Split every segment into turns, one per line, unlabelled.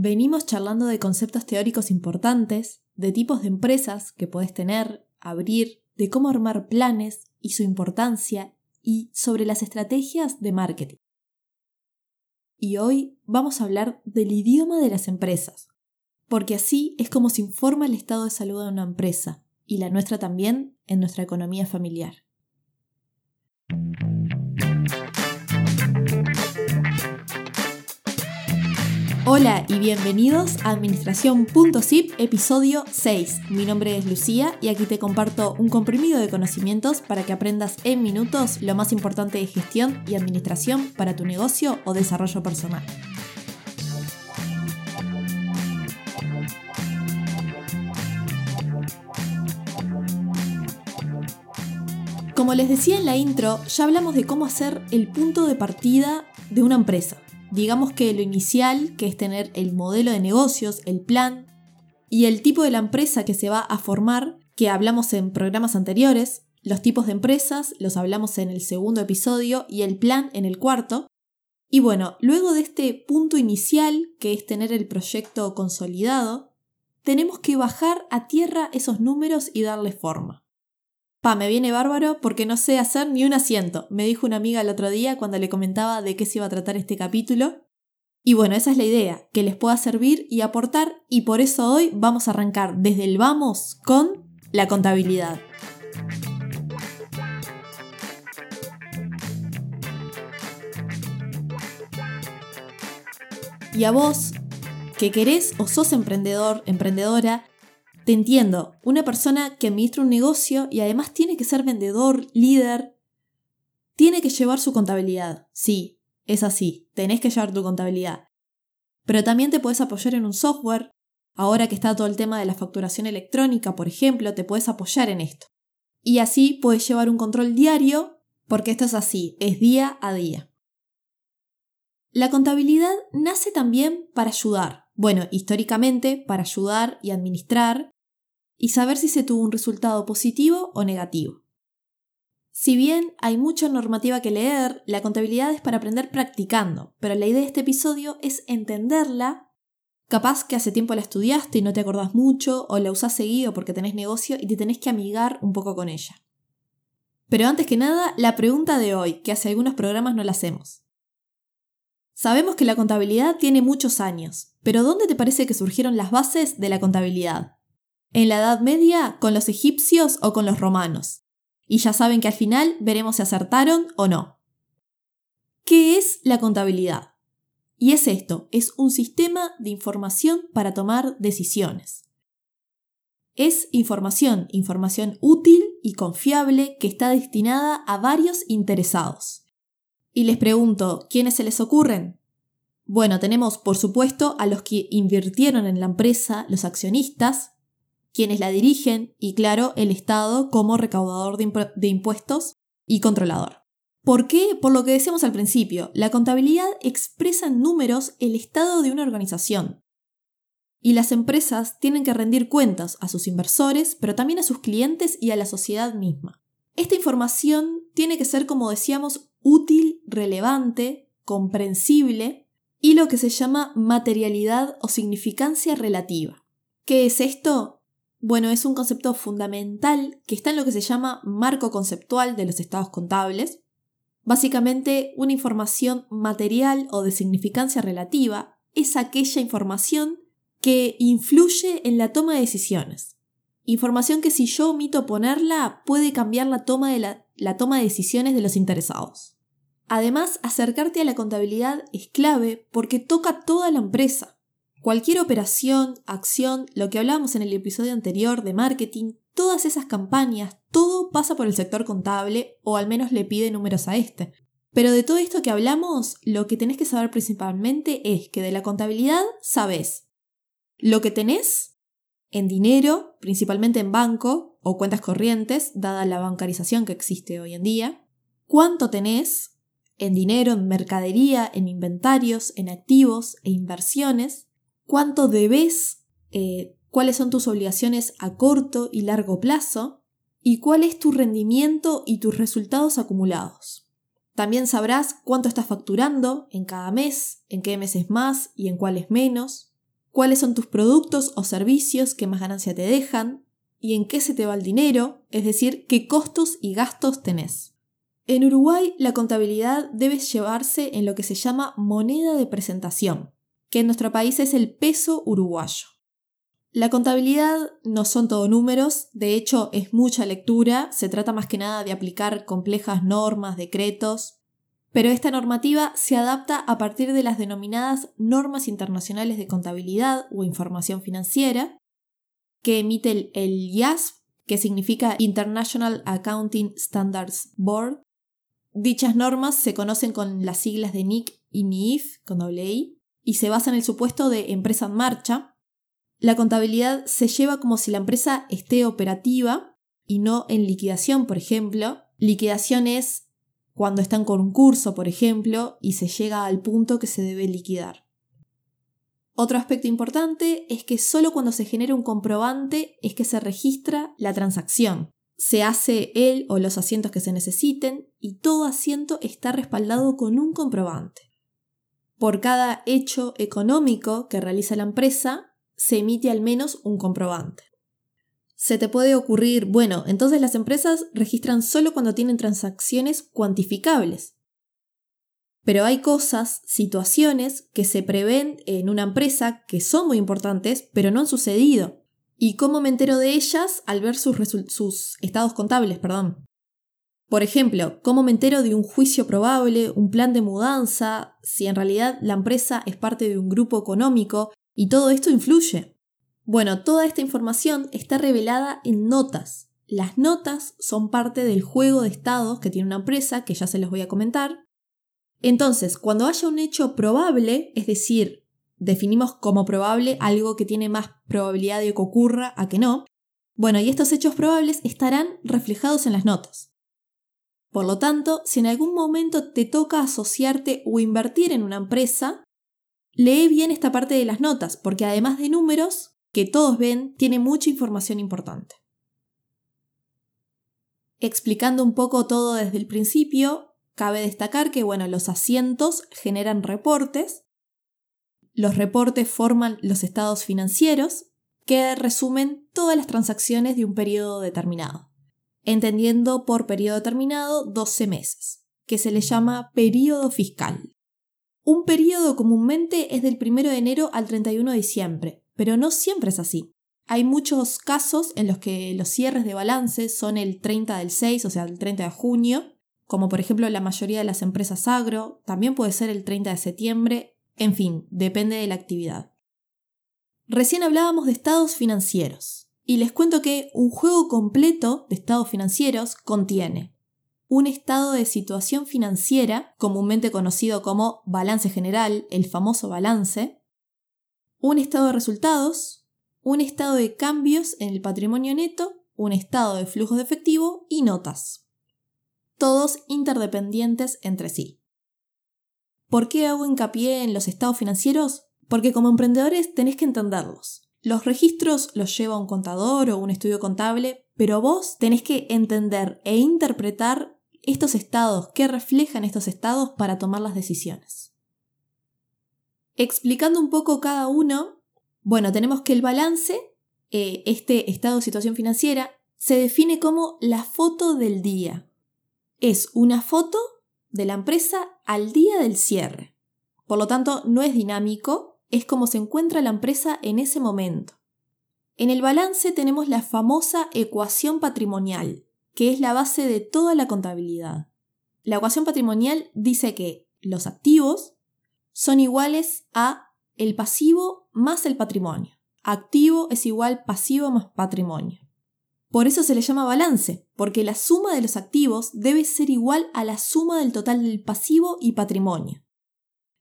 venimos charlando de conceptos teóricos importantes, de tipos de empresas que podés tener, abrir, de cómo armar planes y su importancia y sobre las estrategias de marketing. Y hoy vamos a hablar del idioma de las empresas, porque así es como se informa el estado de salud de una empresa y la nuestra también en nuestra economía familiar. Hola y bienvenidos a Administración.zip, episodio 6. Mi nombre es Lucía y aquí te comparto un comprimido de conocimientos para que aprendas en minutos lo más importante de gestión y administración para tu negocio o desarrollo personal. Como les decía en la intro, ya hablamos de cómo hacer el punto de partida de una empresa digamos que lo inicial, que es tener el modelo de negocios, el plan y el tipo de la empresa que se va a formar, que hablamos en programas anteriores, los tipos de empresas los hablamos en el segundo episodio y el plan en el cuarto. Y bueno, luego de este punto inicial, que es tener el proyecto consolidado, tenemos que bajar a tierra esos números y darle forma. Pa, me viene bárbaro porque no sé hacer ni un asiento, me dijo una amiga el otro día cuando le comentaba de qué se iba a tratar este capítulo. Y bueno, esa es la idea, que les pueda servir y aportar, y por eso hoy vamos a arrancar desde el vamos con la contabilidad. Y a vos, que querés o sos emprendedor, emprendedora, te entiendo, una persona que administra un negocio y además tiene que ser vendedor, líder, tiene que llevar su contabilidad. Sí, es así, tenés que llevar tu contabilidad. Pero también te puedes apoyar en un software. Ahora que está todo el tema de la facturación electrónica, por ejemplo, te puedes apoyar en esto. Y así puedes llevar un control diario, porque esto es así, es día a día. La contabilidad nace también para ayudar. Bueno, históricamente, para ayudar y administrar y saber si se tuvo un resultado positivo o negativo. Si bien hay mucha normativa que leer, la contabilidad es para aprender practicando, pero la idea de este episodio es entenderla. Capaz que hace tiempo la estudiaste y no te acordás mucho, o la usás seguido porque tenés negocio y te tenés que amigar un poco con ella. Pero antes que nada, la pregunta de hoy, que hace algunos programas no la hacemos. Sabemos que la contabilidad tiene muchos años, pero ¿dónde te parece que surgieron las bases de la contabilidad? En la Edad Media con los egipcios o con los romanos. Y ya saben que al final veremos si acertaron o no. ¿Qué es la contabilidad? Y es esto, es un sistema de información para tomar decisiones. Es información, información útil y confiable que está destinada a varios interesados. Y les pregunto, ¿quiénes se les ocurren? Bueno, tenemos por supuesto a los que invirtieron en la empresa, los accionistas, quienes la dirigen y, claro, el Estado como recaudador de, impuestos y controlador. ¿Por qué? Por lo que decíamos al principio, la contabilidad expresa en números el estado de una organización. Y las empresas tienen que rendir cuentas a sus inversores, pero también a sus clientes y a la sociedad misma. Esta información tiene que ser, como decíamos, útil, relevante, comprensible y lo que se llama materialidad o significancia relativa. ¿Qué es esto? Bueno, es un concepto fundamental que está en lo que se llama marco conceptual de los estados contables. Básicamente, una información material o de significancia relativa es aquella información que influye en la toma de decisiones. Información que si yo omito ponerla puede cambiar la toma de, la, toma de decisiones de los interesados. Además, acercarte a la contabilidad es clave porque toca toda la empresa. Cualquier operación, acción, lo que hablábamos en el episodio anterior de marketing, todas esas campañas, todo pasa por el sector contable o al menos le pide números a este. Pero de todo esto que hablamos, lo que tenés que saber principalmente es que de la contabilidad sabes lo que tenés en dinero, principalmente en banco o cuentas corrientes, dada la bancarización que existe hoy en día, cuánto tenés en dinero, en mercadería, en inventarios, en activos e inversiones, cuánto debes, eh, cuáles son tus obligaciones a corto y largo plazo y cuál es tu rendimiento y tus resultados acumulados. También sabrás cuánto estás facturando en cada mes, en qué meses más y en cuáles menos. cuáles son tus productos o servicios que más ganancia te dejan y en qué se te va el dinero, es decir, qué costos y gastos tenés. En Uruguay la contabilidad debe llevarse en lo que se llama moneda de presentación, que en nuestro país es el peso uruguayo. La contabilidad no son todo números, de hecho es mucha lectura, se trata más que nada de aplicar complejas normas, decretos, pero esta normativa se adapta a partir de las denominadas normas internacionales de contabilidad o información financiera, que emite el, el IASB, que significa International Accounting Standards Board. Dichas normas se conocen con las siglas de NIC y NIF, con doble I, y se basan en el supuesto de empresa en marcha, la contabilidad se lleva como si la empresa esté operativa y no en liquidación, por ejemplo. Liquidación es cuando está en concurso, por ejemplo, y se llega al punto que se debe liquidar. Otro aspecto importante es que solo cuando se genera un comprobante es que se registra la transacción. Se hace él o los asientos que se necesiten y todo asiento está respaldado con un comprobante. Por cada hecho económico que realiza la empresa, se emite al menos un comprobante. Se te puede ocurrir, bueno, entonces las empresas registran solo cuando tienen transacciones cuantificables. Pero hay cosas, situaciones que se prevén en una empresa que son muy importantes, pero no han sucedido. ¿Y cómo me entero de ellas al ver sus, estados contables? Perdón. Por ejemplo, ¿cómo me entero de un juicio probable, un plan de mudanza, si en realidad la empresa es parte de un grupo económico y todo esto influye. Bueno, toda esta información está revelada en notas. Las notas son parte del juego de estados que tiene una empresa, que ya se los voy a comentar. Entonces, cuando haya un hecho probable, es decir, definimos como probable algo que tiene más probabilidad de que ocurra a que no, bueno, y estos hechos probables estarán reflejados en las notas. Por lo tanto, si en algún momento te toca asociarte o invertir en una empresa, Lee bien esta parte de las notas, porque además de números, que todos ven, tiene mucha información importante. Explicando un poco todo desde el principio, cabe destacar que bueno, los asientos generan reportes. Los reportes forman los estados financieros que resumen todas las transacciones de un periodo determinado, entendiendo por periodo determinado 12 meses, que se le llama periodo fiscal. Un periodo comúnmente es del 1 de enero al 31 de diciembre, pero no siempre es así. Hay muchos casos en los que los cierres de balance son el 30 del 6, o sea, el 30 de junio, como por ejemplo la mayoría de las empresas agro, también puede ser el 30 de septiembre, en fin, depende de la actividad. Recién hablábamos de estados financieros, y les cuento que un juego completo de estados financieros contiene un estado de situación financiera, comúnmente conocido como balance general, el famoso balance, un estado de resultados, un estado de cambios en el patrimonio neto, un estado de flujo de efectivo y notas. Todos interdependientes entre sí. ¿Por qué hago hincapié en los estados financieros? Porque como emprendedores tenés que entenderlos. Los registros los lleva un contador o un estudio contable, pero vos tenés que entender e interpretar estos estados, qué reflejan estos estados para tomar las decisiones. Explicando un poco cada uno, bueno, tenemos que el balance, eh, este estado de situación financiera, se define como la foto del día. Es una foto de la empresa al día del cierre. Por lo tanto, no es dinámico, es como se encuentra la empresa en ese momento. En el balance tenemos la famosa ecuación patrimonial, que es la base de toda la contabilidad. La ecuación patrimonial dice que los activos son iguales a el pasivo más el patrimonio. Activo es igual pasivo más patrimonio. Por eso se le llama balance, porque la suma de los activos debe ser igual a la suma del total del pasivo y patrimonio.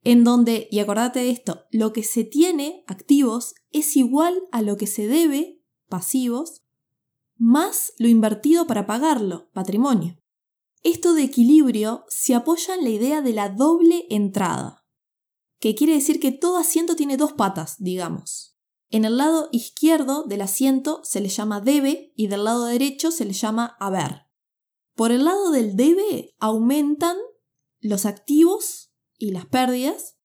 En donde, y acordate de esto, lo que se tiene, activos, es igual a lo que se debe, pasivos, más lo invertido para pagarlo, patrimonio. Esto de equilibrio se apoya en la idea de la doble entrada, que quiere decir que todo asiento tiene dos patas, digamos. En el lado izquierdo del asiento se le llama debe y del lado derecho se le llama haber. Por el lado del debe aumentan los activos y las pérdidas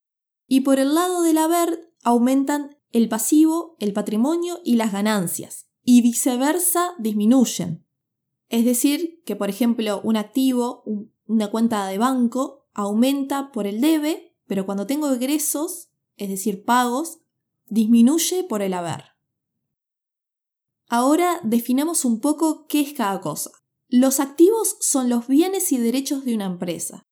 y por el lado del haber aumentan el pasivo, el patrimonio y las ganancias, y viceversa disminuyen. Es decir, que por ejemplo un activo, una cuenta de banco, aumenta por el debe, pero cuando tengo egresos, es decir, pagos, disminuye por el haber. Ahora definamos un poco qué es cada cosa. Los activos son los bienes y derechos de una empresa.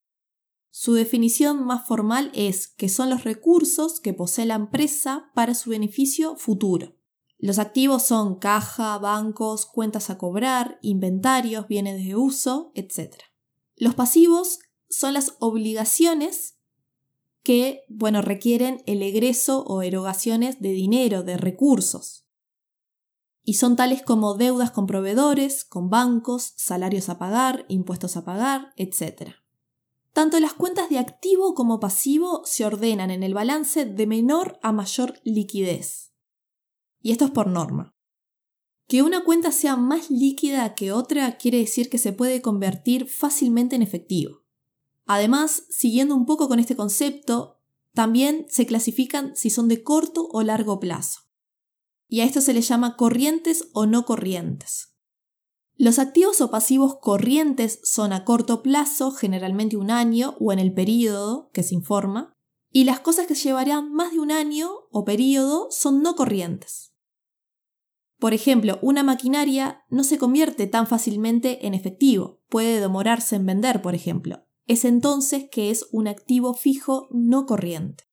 Su definición más formal es que son los recursos que posee la empresa para su beneficio futuro. Los activos son caja, bancos, cuentas a cobrar, inventarios, bienes de uso, etc. Los pasivos son las obligaciones que, bueno, requieren el egreso o erogaciones de dinero, de recursos. Y son tales como deudas con proveedores, con bancos, salarios a pagar, impuestos a pagar, etc. Tanto las cuentas de activo como pasivo se ordenan en el balance de menor a mayor liquidez. Y esto es por norma. Que una cuenta sea más líquida que otra quiere decir que se puede convertir fácilmente en efectivo. Además, siguiendo un poco con este concepto, también se clasifican si son de corto o largo plazo. Y a esto se le llama corrientes o no corrientes. Los activos o pasivos corrientes son a corto plazo, generalmente un año o en el periodo que se informa, y las cosas que llevarán más de un año o periodo son no corrientes. Por ejemplo, una maquinaria no se convierte tan fácilmente en efectivo, puede demorarse en vender, por ejemplo. Es entonces que es un activo fijo no corriente.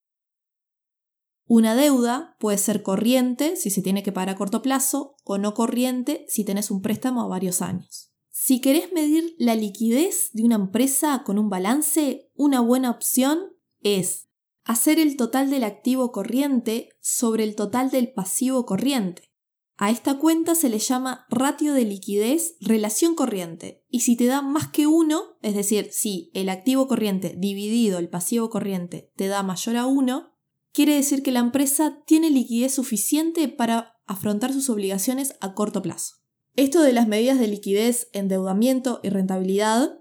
Una deuda puede ser corriente si se tiene que pagar a corto plazo o no corriente si tenés un préstamo a varios años. Si querés medir la liquidez de una empresa con un balance, una buena opción es hacer el total del activo corriente sobre el total del pasivo corriente. A esta cuenta se le llama ratio de liquidez relación corriente y si te da más que uno, es decir, si el activo corriente dividido el pasivo corriente te da mayor a uno, quiere decir que la empresa tiene liquidez suficiente para afrontar sus obligaciones a corto plazo. Esto de las medidas de liquidez, endeudamiento y rentabilidad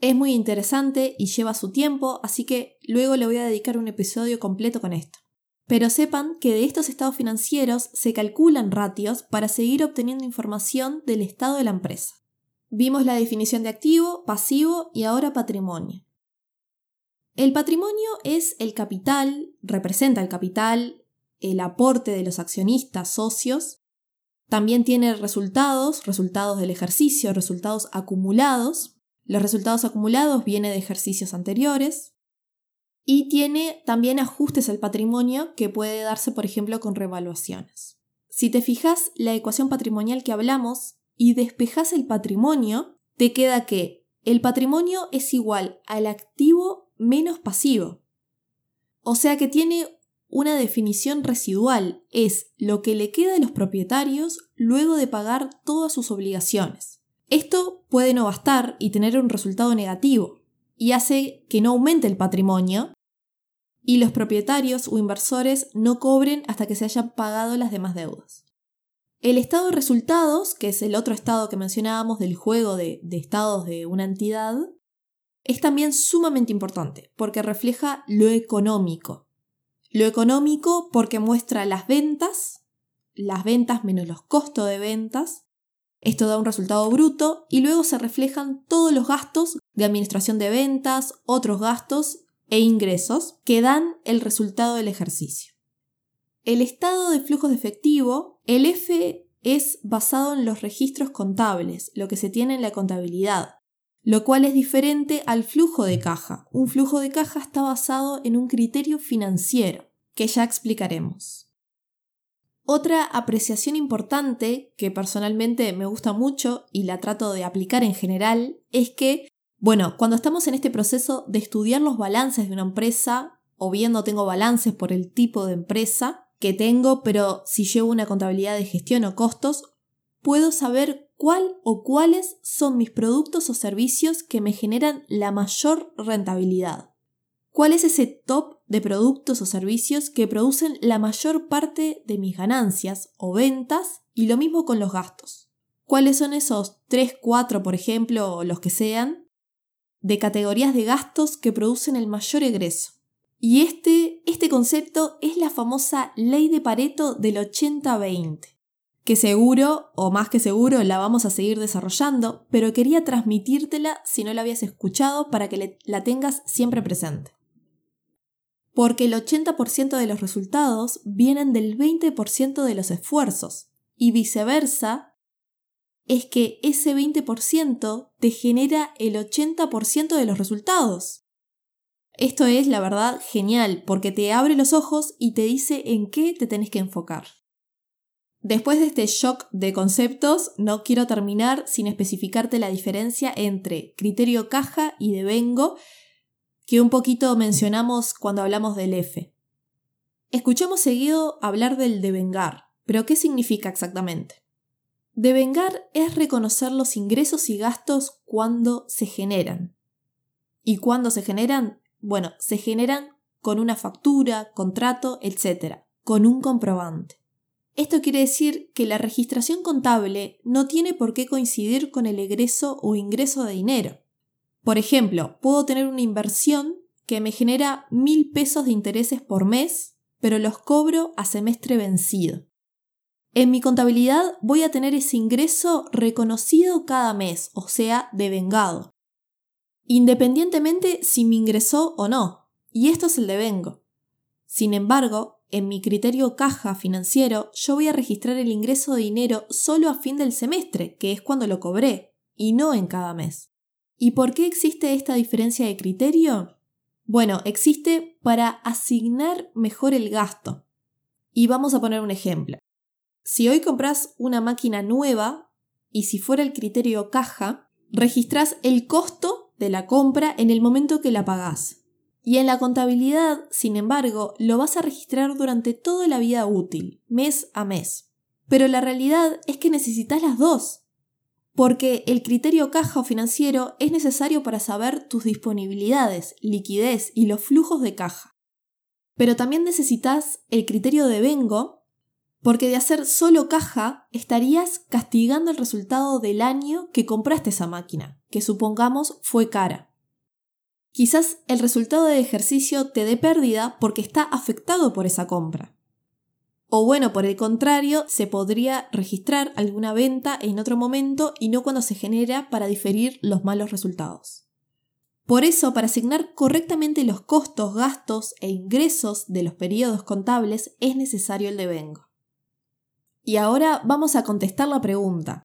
es muy interesante y lleva su tiempo, así que luego le voy a dedicar un episodio completo con esto. Pero sepan que de estos estados financieros se calculan ratios para seguir obteniendo información del estado de la empresa. Vimos la definición de activo, pasivo y ahora patrimonio. El patrimonio es el capital, representa el capital, el aporte de los accionistas, socios. También tiene resultados, resultados del ejercicio, resultados acumulados. Los resultados acumulados vienen de ejercicios anteriores. Y tiene también ajustes al patrimonio que puede darse, por ejemplo, con revaluaciones. Si te fijas la ecuación patrimonial que hablamos y despejas el patrimonio, te queda que el patrimonio es igual al activo menos pasivo. O sea que tiene una definición residual, es lo que le queda a los propietarios luego de pagar todas sus obligaciones. Esto puede no bastar y tener un resultado negativo, y hace que no aumente el patrimonio y los propietarios o inversores no cobren hasta que se hayan pagado las demás deudas. El estado de resultados, que es el otro estado que mencionábamos del juego de, de estados de una entidad, es también sumamente importante porque refleja lo económico. Lo económico porque muestra las ventas, las ventas menos los costos de ventas. Esto da un resultado bruto y luego se reflejan todos los gastos de administración de ventas, otros gastos e ingresos que dan el resultado del ejercicio. El estado de flujo de efectivo, el F es basado en los registros contables, lo que se tiene en la contabilidad lo cual es diferente al flujo de caja. Un flujo de caja está basado en un criterio financiero, que ya explicaremos. Otra apreciación importante, que personalmente me gusta mucho y la trato de aplicar en general, es que, bueno, cuando estamos en este proceso de estudiar los balances de una empresa, o bien no tengo balances por el tipo de empresa que tengo, pero si llevo una contabilidad de gestión o costos, puedo saber cuál o cuáles son mis productos o servicios que me generan la mayor rentabilidad. ¿Cuál es ese top de productos o servicios que producen la mayor parte de mis ganancias o ventas y lo mismo con los gastos? ¿Cuáles son esos 3, 4, por ejemplo, o los que sean, de categorías de gastos que producen el mayor egreso? Y este, este concepto es la famosa ley de Pareto del 80-20, que seguro, o más que seguro, la vamos a seguir desarrollando, pero quería transmitírtela si no la habías escuchado para que la tengas siempre presente. Porque el 80% de los resultados vienen del 20% de los esfuerzos, y viceversa, es que ese 20% te genera el 80% de los resultados. Esto es, la verdad, genial, porque te abre los ojos y te dice en qué te tenés que enfocar. Después de este shock de conceptos, no quiero terminar sin especificarte la diferencia entre criterio caja y devengo, que un poquito mencionamos cuando hablamos del F. Escuchamos seguido hablar del devengar, pero ¿qué significa exactamente? Devengar es reconocer los ingresos y gastos cuando se generan. ¿Y cuándo se generan? Bueno, se generan con una factura, contrato, etc., con un comprobante. Esto quiere decir que la registración contable no tiene por qué coincidir con el egreso o ingreso de dinero. Por ejemplo, puedo tener una inversión que me genera mil pesos de intereses por mes, pero los cobro a semestre vencido. En mi contabilidad voy a tener ese ingreso reconocido cada mes, o sea, devengado. Independientemente si me ingresó o no. Y esto es el devengo. Sin embargo, en mi criterio caja financiero, yo voy a registrar el ingreso de dinero solo a fin del semestre, que es cuando lo cobré, y no en cada mes. ¿Y por qué existe esta diferencia de criterio? Bueno, existe para asignar mejor el gasto. Y vamos a poner un ejemplo. Si hoy compras una máquina nueva y si fuera el criterio caja, registras el costo de la compra en el momento que la pagás. Y en la contabilidad, sin embargo, lo vas a registrar durante toda la vida útil, mes a mes. Pero la realidad es que necesitas las dos. Porque el criterio caja o financiero es necesario para saber tus disponibilidades, liquidez y los flujos de caja. Pero también necesitas el criterio de vengo porque de hacer solo caja estarías castigando el resultado del año que compraste esa máquina, que supongamos fue cara. Quizás el resultado de ejercicio te dé pérdida porque está afectado por esa compra. O bueno, por el contrario, se podría registrar alguna venta en otro momento y no cuando se genera para diferir los malos resultados. Por eso, para asignar correctamente los costos, gastos e ingresos de los periodos contables es necesario el devengo. Y ahora vamos a contestar la pregunta.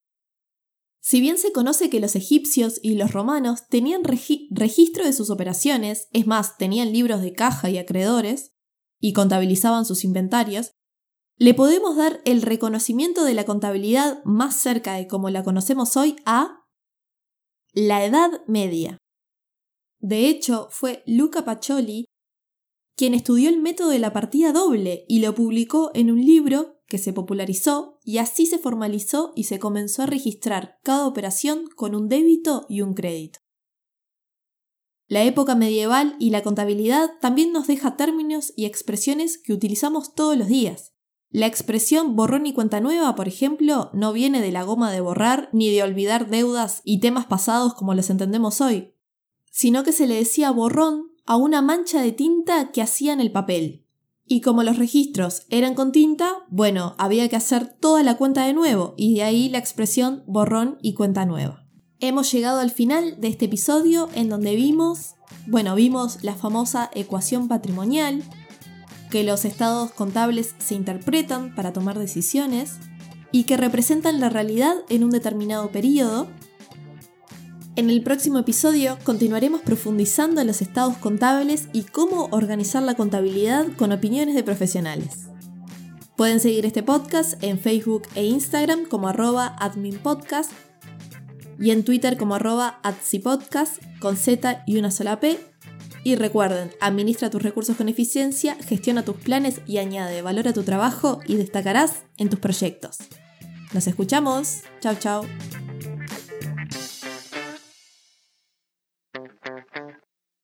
Si bien se conoce que los egipcios y los romanos tenían registro de sus operaciones, es más, tenían libros de caja y acreedores, y contabilizaban sus inventarios, le podemos dar el reconocimiento de la contabilidad más cerca de como la conocemos hoy a la Edad Media. De hecho, fue Luca Pacioli quien estudió el método de la partida doble y lo publicó en un libro que se popularizó y así se formalizó y se comenzó a registrar cada operación con un débito y un crédito. La época medieval y la contabilidad también nos deja términos y expresiones que utilizamos todos los días. La expresión borrón y cuenta nueva, por ejemplo, no viene de la goma de borrar ni de olvidar deudas y temas pasados como los entendemos hoy, sino que se le decía borrón a una mancha de tinta que hacía en el papel, y como los registros eran con tinta, bueno, había que hacer toda la cuenta de nuevo y de ahí la expresión borrón y cuenta nueva. Hemos llegado al final de este episodio en donde vimos, bueno, vimos la famosa ecuación patrimonial, que los estados contables se interpretan para tomar decisiones y que representan la realidad en un determinado periodo en el próximo episodio continuaremos profundizando en los estados contables y cómo organizar la contabilidad con opiniones de profesionales. Pueden seguir este podcast en Facebook e Instagram como arroba adminpodcast y en Twitter como arroba con Z y una sola P. Y recuerden, administra tus recursos con eficiencia, gestiona tus planes y añade valor a tu trabajo y destacarás en tus proyectos. Nos escuchamos. Chao, chao.